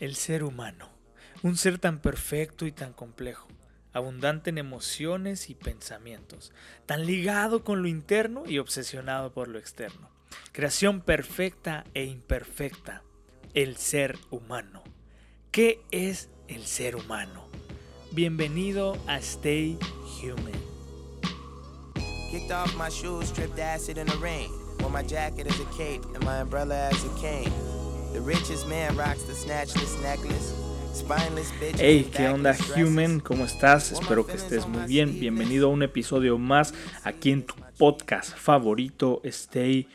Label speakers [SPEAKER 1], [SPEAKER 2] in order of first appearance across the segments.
[SPEAKER 1] El ser humano, un ser tan perfecto y tan complejo, abundante en emociones y pensamientos, tan ligado con lo interno y obsesionado por lo externo. Creación perfecta e imperfecta, el ser humano. ¿Qué es el ser humano? Bienvenido a Stay Human. Kicked off my shoes, stripped acid in the rain. Wore my jacket as a cape and my umbrella as a cane. Hey, ¿qué onda, Human? ¿Cómo estás? Espero que estés muy bien. Bienvenido a un episodio más aquí en tu podcast favorito, Stay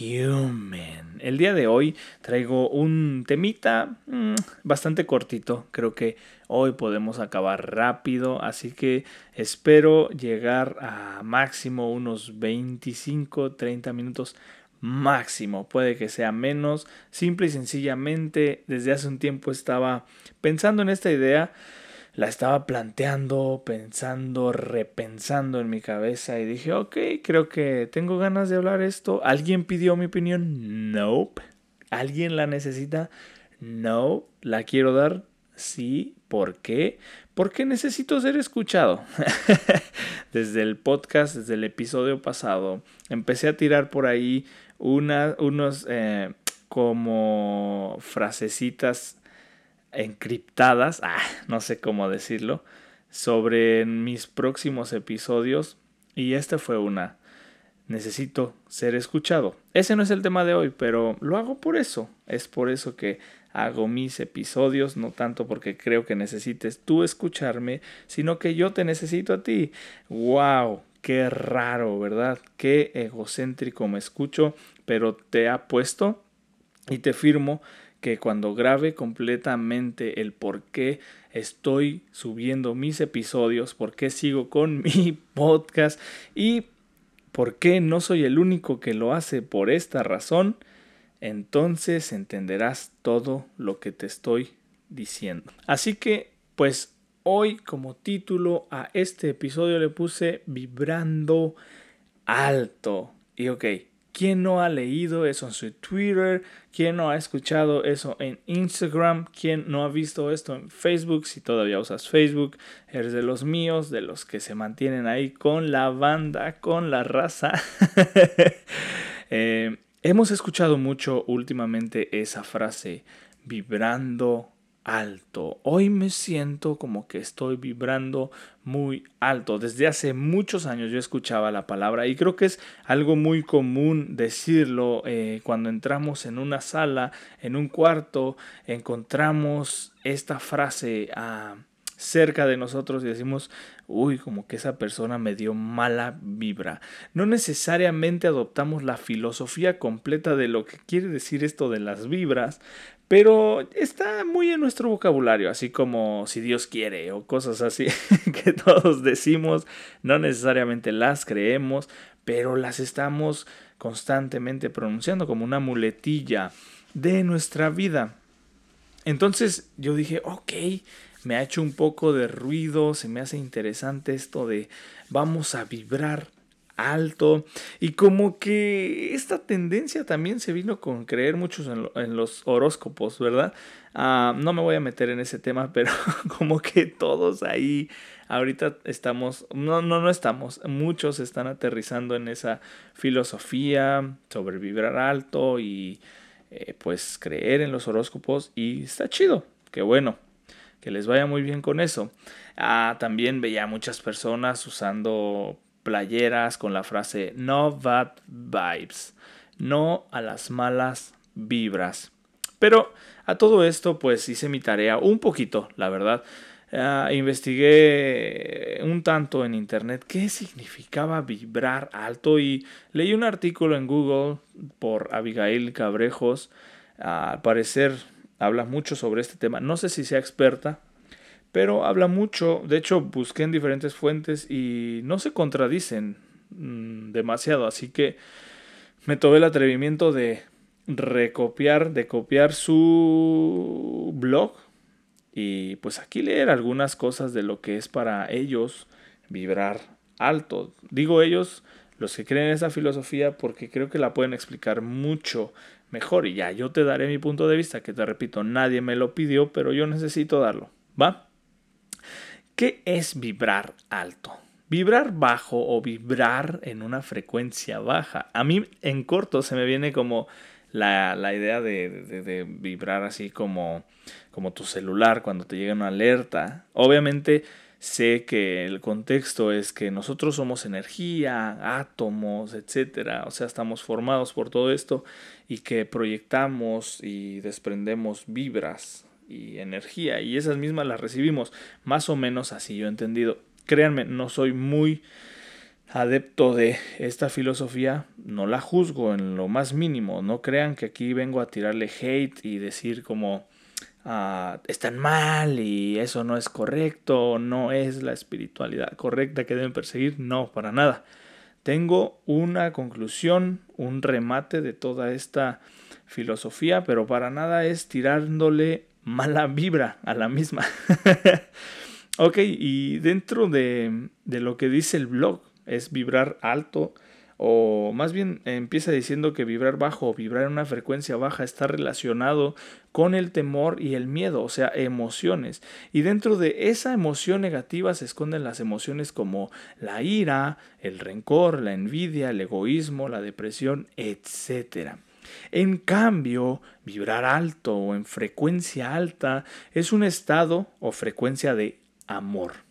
[SPEAKER 1] Human. El día de hoy traigo un temita mm, bastante cortito. Creo que hoy podemos acabar rápido, así que espero llegar a máximo unos 25, 30 minutos máximo, puede que sea menos, simple y sencillamente desde hace un tiempo estaba pensando en esta idea, la estaba planteando, pensando, repensando en mi cabeza y dije, ok, creo que tengo ganas de hablar esto. ¿Alguien pidió mi opinión? Nope. ¿Alguien la necesita? No. ¿La quiero dar? Sí. ¿Por qué? Porque necesito ser escuchado. desde el podcast, desde el episodio pasado, empecé a tirar por ahí una, unos eh, como frasecitas encriptadas, ah, no sé cómo decirlo, sobre mis próximos episodios y esta fue una. Necesito ser escuchado. Ese no es el tema de hoy, pero lo hago por eso. Es por eso que hago mis episodios, no tanto porque creo que necesites tú escucharme, sino que yo te necesito a ti. ¡Wow! Qué raro, ¿verdad? Qué egocéntrico me escucho, pero te apuesto y te firmo que cuando grabe completamente el por qué estoy subiendo mis episodios, por qué sigo con mi podcast y por qué no soy el único que lo hace por esta razón, entonces entenderás todo lo que te estoy diciendo. Así que, pues Hoy como título a este episodio le puse Vibrando Alto. Y ok, ¿quién no ha leído eso en su Twitter? ¿Quién no ha escuchado eso en Instagram? ¿Quién no ha visto esto en Facebook? Si todavía usas Facebook, eres de los míos, de los que se mantienen ahí con la banda, con la raza. Eh, hemos escuchado mucho últimamente esa frase, vibrando alto. Hoy me siento como que estoy vibrando muy alto. Desde hace muchos años yo escuchaba la palabra y creo que es algo muy común decirlo eh, cuando entramos en una sala, en un cuarto, encontramos esta frase ah, cerca de nosotros y decimos, uy, como que esa persona me dio mala vibra. No necesariamente adoptamos la filosofía completa de lo que quiere decir esto de las vibras, pero está muy en nuestro vocabulario, así como si Dios quiere o cosas así que todos decimos, no necesariamente las creemos, pero las estamos constantemente pronunciando como una muletilla de nuestra vida. Entonces yo dije, ok, me ha hecho un poco de ruido, se me hace interesante esto de vamos a vibrar alto y como que esta tendencia también se vino con creer muchos en, los horóscopos, ¿verdad? Ah, no me voy a meter en ese tema, pero como que todos ahí ahorita estamos, no, no, no estamos, muchos están aterrizando en esa filosofía sobre vibrar alto y eh, pues creer en los horóscopos y está chido, qué bueno, que les vaya muy bien con eso. Ah, también veía muchas personas usando playeras con la frase No bad vibes, no a las malas vibras. Pero a todo esto pues hice mi tarea un poquito, la verdad. Ah, investigué un tanto en internet qué significaba vibrar alto y leí un artículo en Google por Abigail Cabrejos. al parecer habla mucho sobre este tema. No sé si sea experta, pero habla mucho, de hecho busqué en diferentes fuentes y no se contradicen mm, demasiado, así que me tomé el atrevimiento de recopiar, de copiar su blog y pues aquí leer algunas cosas de lo que es para ellos vibrar alto. Digo ellos, los que creen en esa filosofía, porque creo que la pueden explicar mucho mejor. Y ya, yo te daré mi punto de vista, que te repito, nadie me lo pidió, pero yo necesito darlo. ¿Va? ¿Qué es vibrar alto? Vibrar bajo o vibrar en una frecuencia baja. A mí en corto se me viene como la, idea de, vibrar así como, como tu celular cuando te llega una alerta. Obviamente sé que el contexto es que nosotros somos energía, átomos, etcétera, o sea, estamos formados por todo esto y que proyectamos y desprendemos vibras y energía y esas mismas las recibimos más o menos así yo he entendido. Créanme, no soy muy adepto de esta filosofía, no la juzgo en lo más mínimo, no crean que aquí vengo a tirarle hate y decir como Ah, están mal y eso no es correcto, no es la espiritualidad correcta que deben perseguir, no, para nada. Tengo una conclusión, un remate de toda esta filosofía, pero para nada es tirándole mala vibra a la misma. ok, y dentro de, de lo que dice el blog, es vibrar alto, o más bien empieza diciendo que vibrar bajo o vibrar en una frecuencia baja está relacionado con el temor y el miedo, o sea, emociones. Y dentro de esa emoción negativa se esconden las emociones como la ira, el rencor, la envidia, el egoísmo, la depresión, etc. En cambio, vibrar alto o en frecuencia alta es un estado o frecuencia de amor.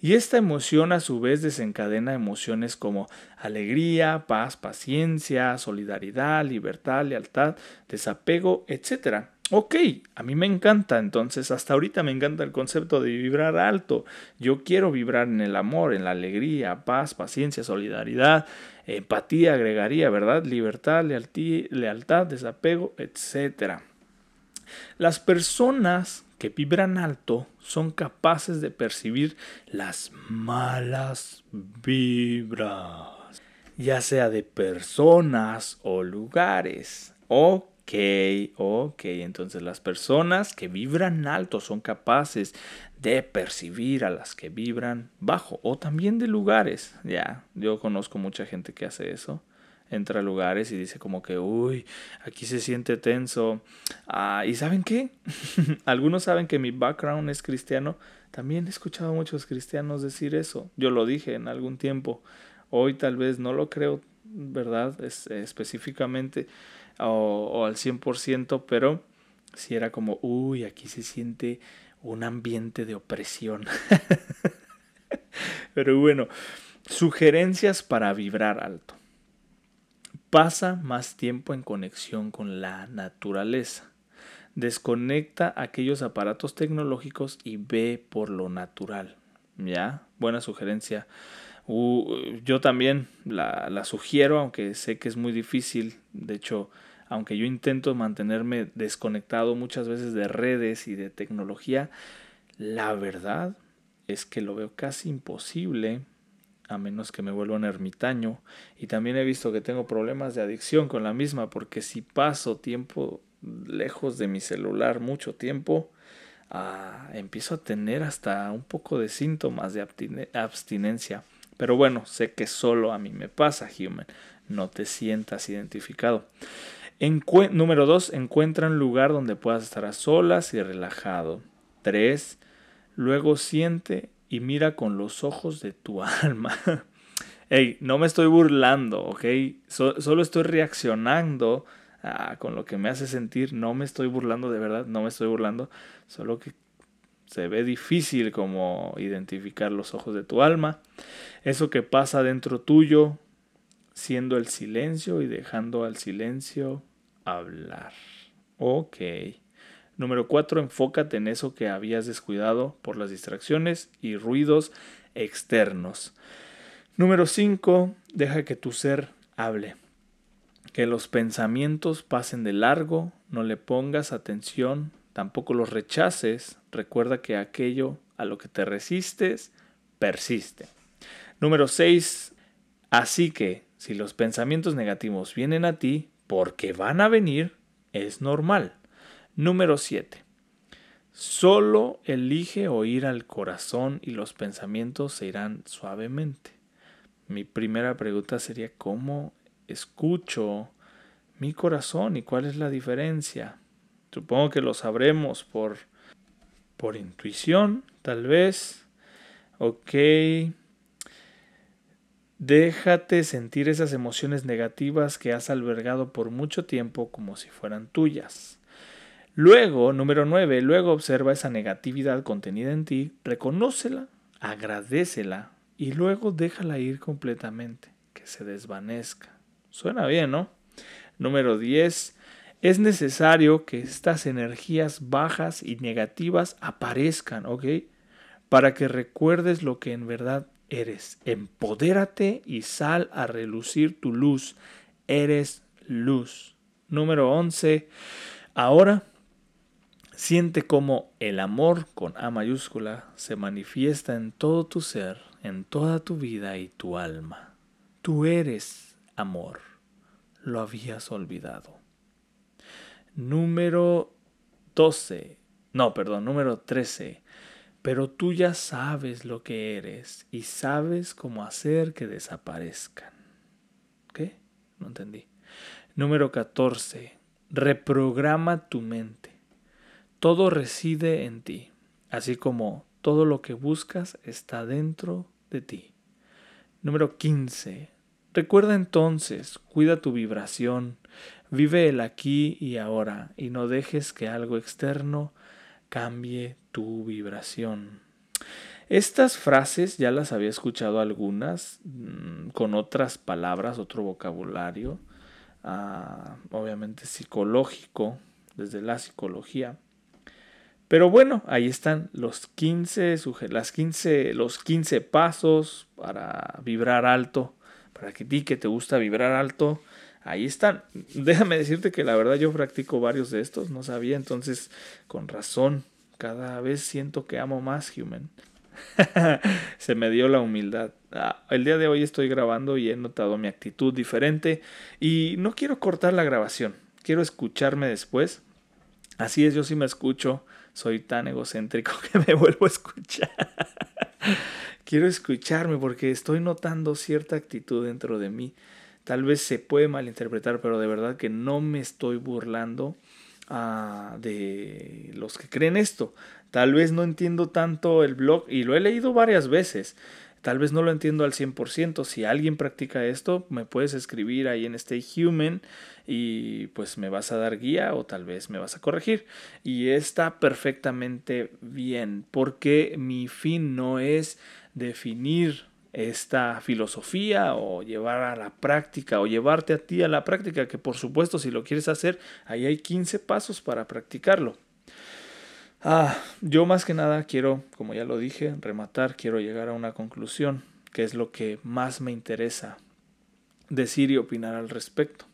[SPEAKER 1] Y esta emoción a su vez desencadena emociones como alegría, paz, paciencia, solidaridad, libertad, lealtad, desapego, etc. Ok, a mí me encanta, entonces hasta ahorita me encanta el concepto de vibrar alto. Yo quiero vibrar en el amor, en la alegría, paz, paciencia, solidaridad, empatía, agregaría, ¿verdad? Libertad, lealtad, desapego, etc. Las personas que vibran alto son capaces de percibir las malas vibras, ya sea de personas o lugares. Ok, ok, entonces las personas que vibran alto son capaces de percibir a las que vibran bajo o también de lugares. Ya, yo conozco mucha gente que hace eso entra a lugares y dice como que, uy, aquí se siente tenso. Ah, ¿Y saben qué? Algunos saben que mi background es cristiano. También he escuchado a muchos cristianos decir eso. Yo lo dije en algún tiempo. Hoy tal vez no lo creo, ¿verdad? Es, específicamente o, al 100%, pero si era como, uy, aquí se siente un ambiente de opresión. pero bueno, sugerencias para vibrar alto. Pasa más tiempo en conexión con la naturaleza. Desconecta aquellos aparatos tecnológicos y ve por lo natural. ¿Ya? Buena sugerencia. yo también la, la sugiero, aunque sé que es muy difícil. De hecho, aunque yo intento mantenerme desconectado muchas veces de redes y de tecnología, la verdad es que lo veo casi imposible a menos que me vuelva un ermitaño. Y también he visto que tengo problemas de adicción con la misma, porque si paso tiempo lejos de mi celular mucho tiempo, ah, empiezo a tener hasta un poco de síntomas de abstinencia. Pero bueno, sé que solo a mí me pasa, human. No te sientas identificado. número 2. Encuentra un lugar donde puedas estar a solas y relajado. 3. Luego siente y mira con los ojos de tu alma. hey, no me estoy burlando, ¿ok? solo estoy reaccionando con lo que me hace sentir. No me estoy burlando de verdad, no me estoy burlando. Solo que se ve difícil como identificar los ojos de tu alma. Eso que pasa dentro tuyo, siendo el silencio y dejando al silencio hablar. Ok. Número 4. Enfócate en eso que habías descuidado por las distracciones y ruidos externos. Número 5. Deja que tu ser hable. Que los pensamientos pasen de largo, no le pongas atención, tampoco los rechaces. Recuerda que aquello a lo que te resistes persiste. Número 6. Así que si los pensamientos negativos vienen a ti, porque van a venir, es normal. Número 7. Solo elige oír al corazón y los pensamientos se irán suavemente. Mi primera pregunta sería cómo escucho mi corazón. ¿Y cuál es la diferencia? Supongo que lo sabremos por, por intuición, tal vez. Ok. Déjate sentir esas emociones negativas que has albergado por mucho tiempo como si fueran tuyas. Luego, número 9, luego observa esa negatividad contenida en ti, reconócela, agradecela y luego déjala ir completamente, que se desvanezca. Suena bien, ¿no? Número 10, es necesario que estas energías bajas y negativas aparezcan, ¿ok? Para que recuerdes lo que en verdad eres. Empodérate y sal a relucir tu luz. Eres luz. Número 11. Ahora siente cómo el amor con A mayúscula se manifiesta en todo tu ser, en toda tu vida y tu alma. Tú eres amor. Lo habías olvidado. Número 12. No, perdón, número 13 pero tú ya sabes lo que eres y sabes cómo hacer que desaparezcan. ¿Qué? No entendí. Número 14. Reprograma tu mente. Todo reside en ti, así como todo lo que buscas está dentro de ti. Número 15. Recuerda entonces, cuida tu vibración, vive el aquí y ahora y no dejes que algo externo cambie tu vibración. Estas frases ya las había escuchado algunas mm, con otras palabras, otro vocabulario, ah, obviamente psicológico, desde la psicología. Pero bueno, ahí están los 15, las 15, los 15 pasos para vibrar alto, para que ti que te gusta vibrar alto, ahí están. Déjame decirte que la verdad yo practico varios de estos, no sabía, entonces con razón, cada vez siento que amo más Human. Se me dio la humildad. Ah, el día de hoy estoy grabando y he notado mi actitud diferente y no quiero cortar la grabación, quiero escucharme después. Así es, yo sí me escucho, soy tan egocéntrico que me vuelvo a escuchar. quiero escucharme porque estoy notando cierta actitud dentro de mí Tal vez se puede malinterpretar, pero de verdad que no me estoy burlando ah, de los que creen esto. Tal vez no entiendo tanto el blog y lo he leído varias veces. Tal vez no lo entiendo al 100%. Si alguien practica esto, me puedes escribir ahí en Stay Human y pues me vas a dar guía o tal vez me vas a corregir. Y está perfectamente bien porque mi fin no es definir esta filosofía o llevar a la práctica o llevarte a ti a la práctica, que por supuesto si lo quieres hacer, ahí hay 15 pasos para practicarlo. Ah, yo más que nada quiero, como ya lo dije, rematar, quiero llegar a una conclusión, que es lo que más me interesa decir y opinar al respecto.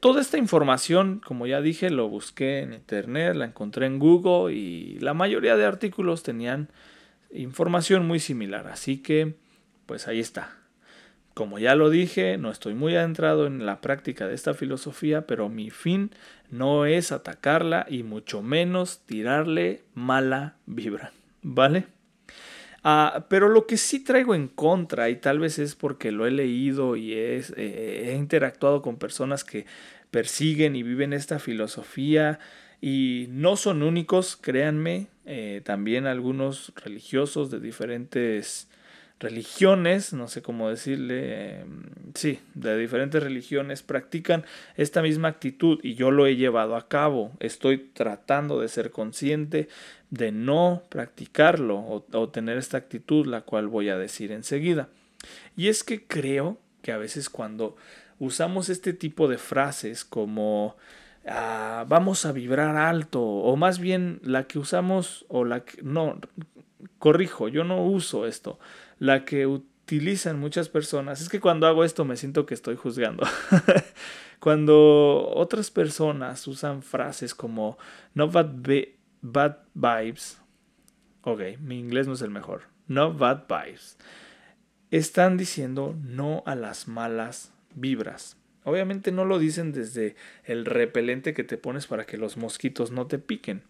[SPEAKER 1] Toda esta información, como ya dije, lo busqué en internet, la encontré en Google y la mayoría de artículos tenían información muy similar, así que pues ahí está. Como ya lo dije, no estoy muy adentrado en la práctica de esta filosofía, pero mi fin no es atacarla y mucho menos tirarle mala vibra, ¿vale? Ah, pero lo que sí traigo en contra, y tal vez es porque lo he leído y eh, he interactuado con personas que persiguen y viven esta filosofía, y no son únicos, créanme, eh, también algunos religiosos de diferentes religiones, no sé cómo decirle, em, sí, de diferentes religiones practican esta misma actitud y yo lo he llevado a cabo. Estoy tratando de ser consciente de no practicarlo o, tener esta actitud, la cual voy a decir enseguida. Y es que creo que a veces cuando usamos este tipo de frases como ah, vamos a vibrar alto o más bien la que usamos o la que no corrijo yo no uso esto la que utilizan muchas personas. Es que cuando hago esto me siento que estoy juzgando. cuando otras personas usan frases como no bad, bad vibes. Ok, mi inglés no es el mejor. No bad vibes. Están diciendo no a las malas vibras. Obviamente no lo dicen desde el repelente que te pones para que los mosquitos no te piquen.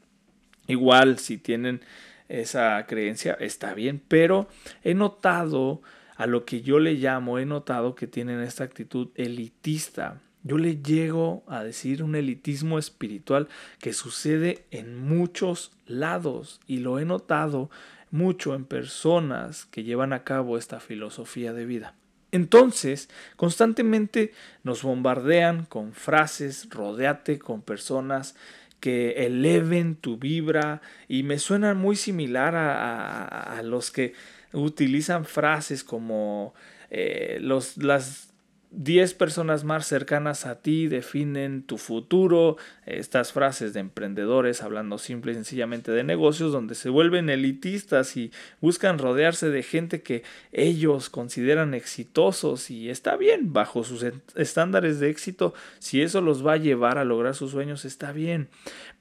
[SPEAKER 1] Igual si tienen esa creencia, está bien, pero he notado a lo que yo le llamo, he notado que tienen esta actitud elitista Yo le llego a decir un elitismo espiritual que sucede en muchos lados y lo he notado mucho en personas que llevan a cabo esta filosofía de vida. Entonces, constantemente nos bombardean con frases, rodeate con personas que eleven tu vibra. Y me suenan muy similar a, los que utilizan frases como eh, los, las 10 personas más cercanas a ti definen tu futuro. Estas frases de emprendedores hablando simple y sencillamente de negocios donde se vuelven elitistas y buscan rodearse de gente que ellos consideran exitosos y está bien bajo sus estándares de éxito. Si eso los va a llevar a lograr sus sueños, está bien.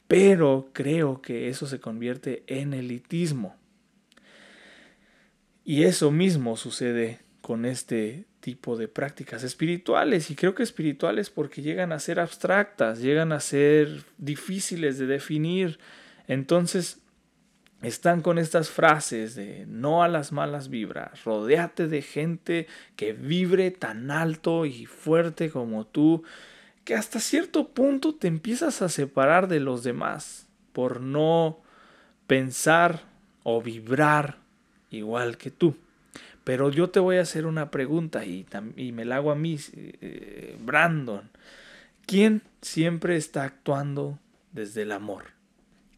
[SPEAKER 1] Pero creo que eso se convierte en elitismo. Y eso mismo sucede con este tipo de prácticas espirituales y creo que espirituales porque llegan a ser abstractas, llegan a ser difíciles de definir. Entonces están con estas frases de no a las malas vibras, rodeate de gente que vibre tan alto y fuerte como tú, que hasta cierto punto te empiezas a separar de los demás por no pensar o vibrar igual que tú. Pero yo te voy a hacer una pregunta y, me la hago a mí, eh, Brandon. ¿Quién siempre está actuando desde el amor?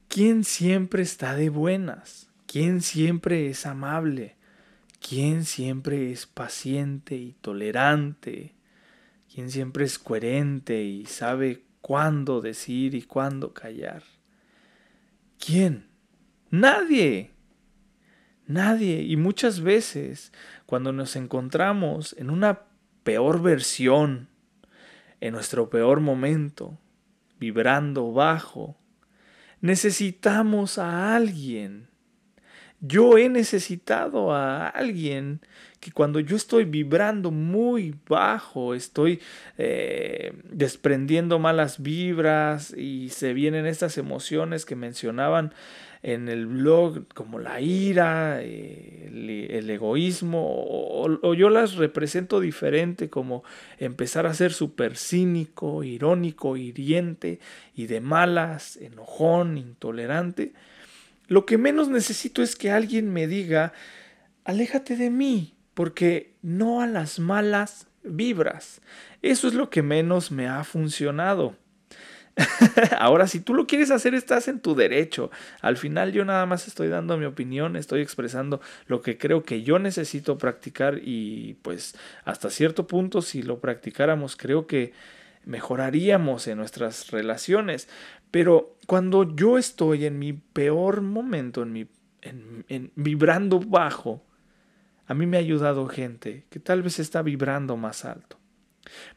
[SPEAKER 1] ¿Quién siempre está de buenas? ¿Quién siempre es amable? ¿Quién siempre es paciente y tolerante? ¿Quién siempre es coherente y sabe cuándo decir y cuándo callar? ¿Quién? Nadie. Nadie. Y muchas veces cuando nos encontramos en una peor versión, en nuestro peor momento, vibrando bajo, necesitamos a alguien. Yo he necesitado a alguien que cuando yo estoy vibrando muy bajo, estoy eh, desprendiendo malas vibras y se vienen estas emociones que mencionaban en el blog como la ira, eh, el, egoísmo, o, yo las represento diferente como empezar a ser súper cínico, irónico, hiriente y de malas, enojón, intolerante. Lo que menos necesito es que alguien me diga, aléjate de mí, porque no a las malas vibras. Eso es lo que menos me ha funcionado. Ahora, si tú lo quieres hacer, estás en tu derecho. Al final yo nada más estoy dando mi opinión, estoy expresando lo que creo que yo necesito practicar y pues hasta cierto punto si lo practicáramos creo que mejoraríamos en nuestras relaciones. Pero cuando yo estoy en mi peor momento, en mi en, vibrando bajo, a mí me ha ayudado gente que tal vez está vibrando más alto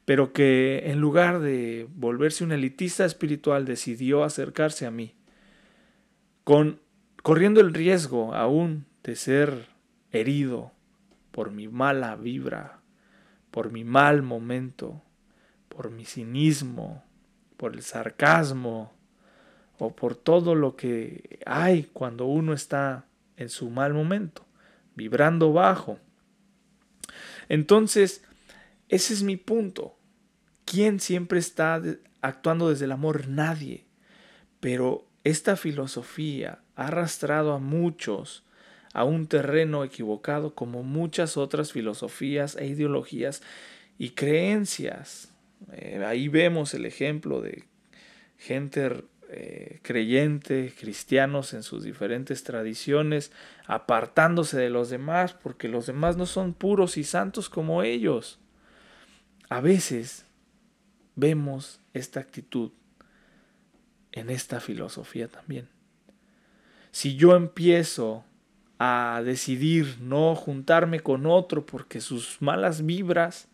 [SPEAKER 1] pero que en lugar de volverse un elitista espiritual decidió acercarse a mí, con, corriendo el riesgo aún de ser herido por mi mala vibra, por mi mal momento, por mi cinismo, por el sarcasmo o por todo lo que hay cuando uno está en su mal momento, vibrando bajo. Entonces, ese es mi punto. ¿Quién siempre está actuando desde el amor? Nadie. Pero esta filosofía ha arrastrado a muchos a un terreno equivocado como muchas otras filosofías e ideologías y creencias. Eh, ahí vemos el ejemplo de gente eh, creyente, cristianos en sus diferentes tradiciones, apartándose de los demás porque los demás no son puros y santos como ellos. A veces vemos esta actitud en esta filosofía también. Si yo empiezo a decidir no juntarme con otro porque sus malas vibras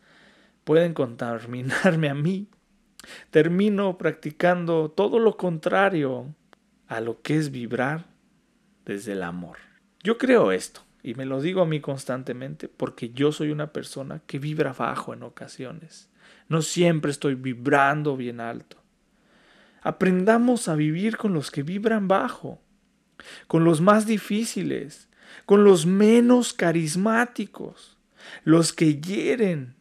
[SPEAKER 1] pueden contaminarme a mí, termino practicando todo lo contrario a lo que es vibrar desde el amor. Yo creo esto. Y me lo digo a mí constantemente porque yo soy una persona que vibra bajo en ocasiones. No siempre estoy vibrando bien alto. Aprendamos a vivir con los que vibran bajo, con los más difíciles, con los menos carismáticos, los que hieren,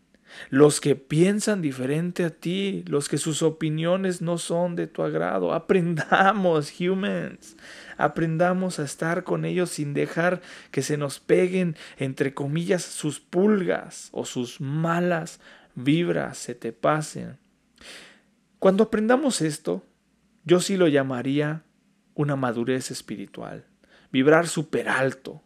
[SPEAKER 1] los que piensan diferente a ti, los que sus opiniones no son de tu agrado. Aprendamos, humans, aprendamos a estar con ellos sin dejar que se nos peguen, entre comillas, sus pulgas o sus malas vibras se te pasen. Cuando aprendamos esto, yo sí lo llamaría una madurez espiritual, vibrar súper alto,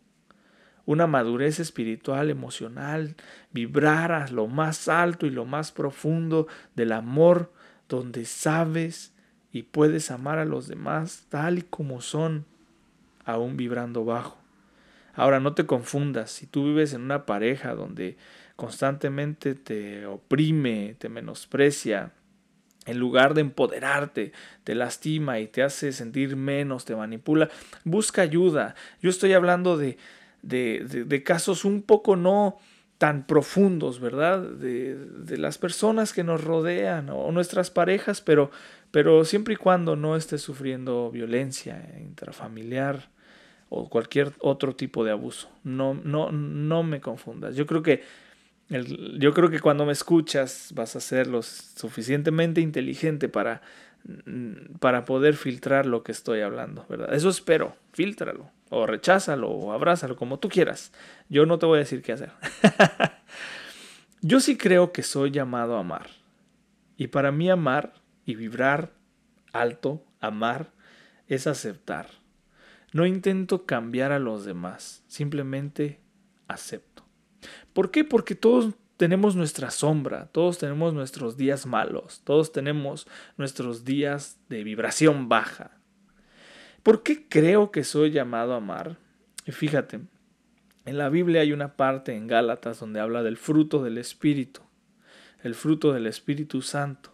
[SPEAKER 1] una madurez espiritual, emocional, vibrar a lo más alto y lo más profundo del amor, donde sabes y puedes amar a los demás tal y como son, aún vibrando bajo. Ahora, no te confundas, si tú vives en una pareja donde constantemente te oprime, te menosprecia, en lugar de empoderarte, te lastima y te hace sentir menos, te manipula, busca ayuda. Yo estoy hablando de, de, casos un poco no tan profundos, ¿verdad? De, de, las personas que nos rodean o nuestras parejas, pero, pero siempre y cuando no estés sufriendo violencia intrafamiliar o cualquier otro tipo de abuso. No, no, no me confundas. Yo creo que yo creo que cuando me escuchas vas a ser lo suficientemente inteligente para, mm, para poder filtrar lo que estoy hablando, ¿verdad? Eso espero, filtralo, o recházalo, o abrázalo, como tú quieras. Yo no te voy a decir qué hacer. yo sí creo que soy llamado a amar. Y para mí amar y vibrar alto, amar, es aceptar. No intento cambiar a los demás, simplemente acepto. ¿Por qué? Porque todos tenemos nuestra sombra, todos tenemos nuestros días malos, todos tenemos nuestros días de vibración baja. ¿Por qué creo que soy llamado a amar? Y fíjate, en la Biblia hay una parte en Gálatas donde habla del fruto del Espíritu, el fruto del Espíritu Santo.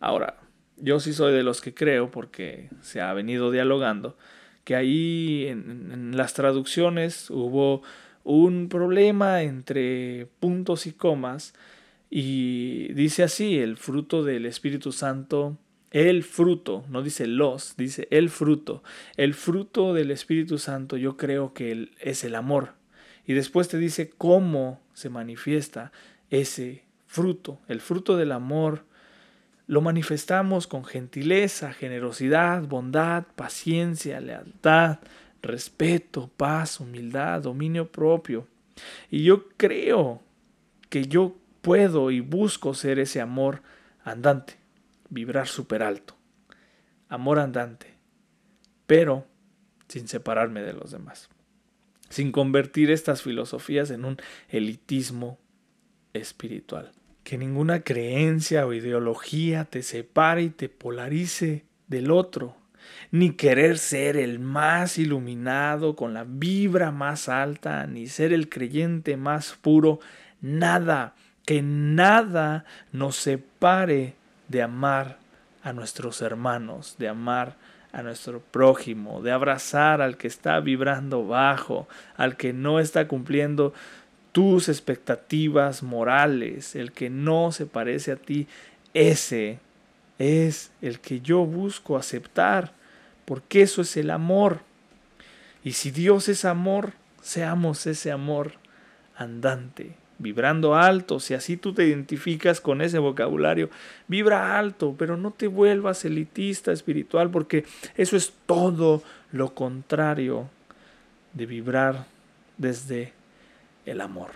[SPEAKER 1] Ahora, yo sí soy de los que creo, porque se ha venido dialogando, que ahí en, en las traducciones hubo un problema entre puntos y comas y dice así, el fruto del Espíritu Santo, el fruto, no dice los, dice el fruto. El fruto del Espíritu Santo yo creo que es el amor. Y después te dice cómo se manifiesta ese fruto. El fruto del amor lo manifestamos con gentileza, generosidad, bondad, paciencia, lealtad, respeto, paz, humildad, dominio propio. Y yo creo que yo puedo y busco ser ese amor andante, vibrar súper alto. Amor andante, pero sin separarme de los demás, sin convertir estas filosofías en un elitismo espiritual. Que ninguna creencia o ideología te separe y te polarice del otro, ni querer ser el más iluminado con la vibra más alta, ni ser el creyente más puro, nada, que nada nos separe de amar a nuestros hermanos, de amar a nuestro prójimo, de abrazar al que está vibrando bajo, al que no está cumpliendo tus expectativas morales, el que no se parece a ti, ese es el que yo busco aceptar porque eso es el amor. Y si Dios es amor, seamos ese amor andante, vibrando alto. Si así tú te identificas con ese vocabulario, vibra alto, pero no te vuelvas elitista espiritual, porque eso es todo lo contrario de vibrar desde el amor.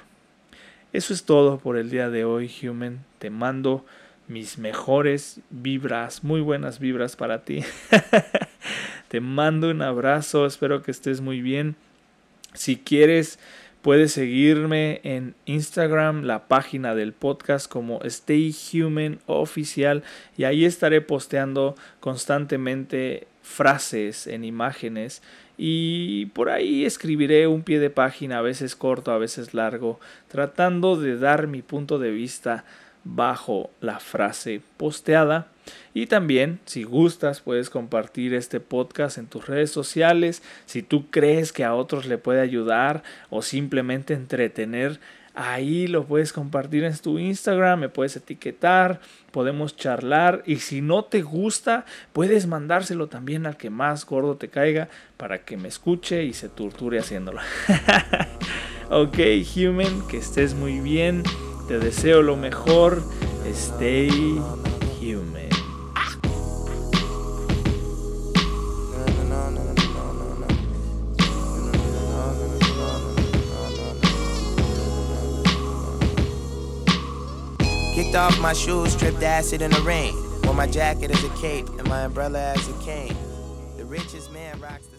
[SPEAKER 1] Eso es todo por el día de hoy, Human. Te mando mis mejores vibras, muy buenas vibras para ti. Te mando un abrazo, espero que estés muy bien. Si quieres, puedes seguirme en Instagram, la página del podcast como Stay Human Oficial y ahí estaré posteando constantemente frases en imágenes y por ahí escribiré un pie de página, a veces corto, a veces largo, tratando de dar mi punto de vista bajo la frase posteada. Y también, si gustas, puedes compartir este podcast en tus redes sociales. Si tú crees que a otros le puede ayudar o simplemente entretener, ahí lo puedes compartir en tu Instagram, me puedes etiquetar, podemos charlar. Y si no te gusta, puedes mandárselo también al que más gordo te caiga para que me escuche y se torture haciéndolo. ok, human, que estés muy bien Te deseo lo mejor. Stay human.
[SPEAKER 2] Kicked off my shoes, stripped acid in the rain. Wore my jacket as a cape and my umbrella as a cane. The richest man rocks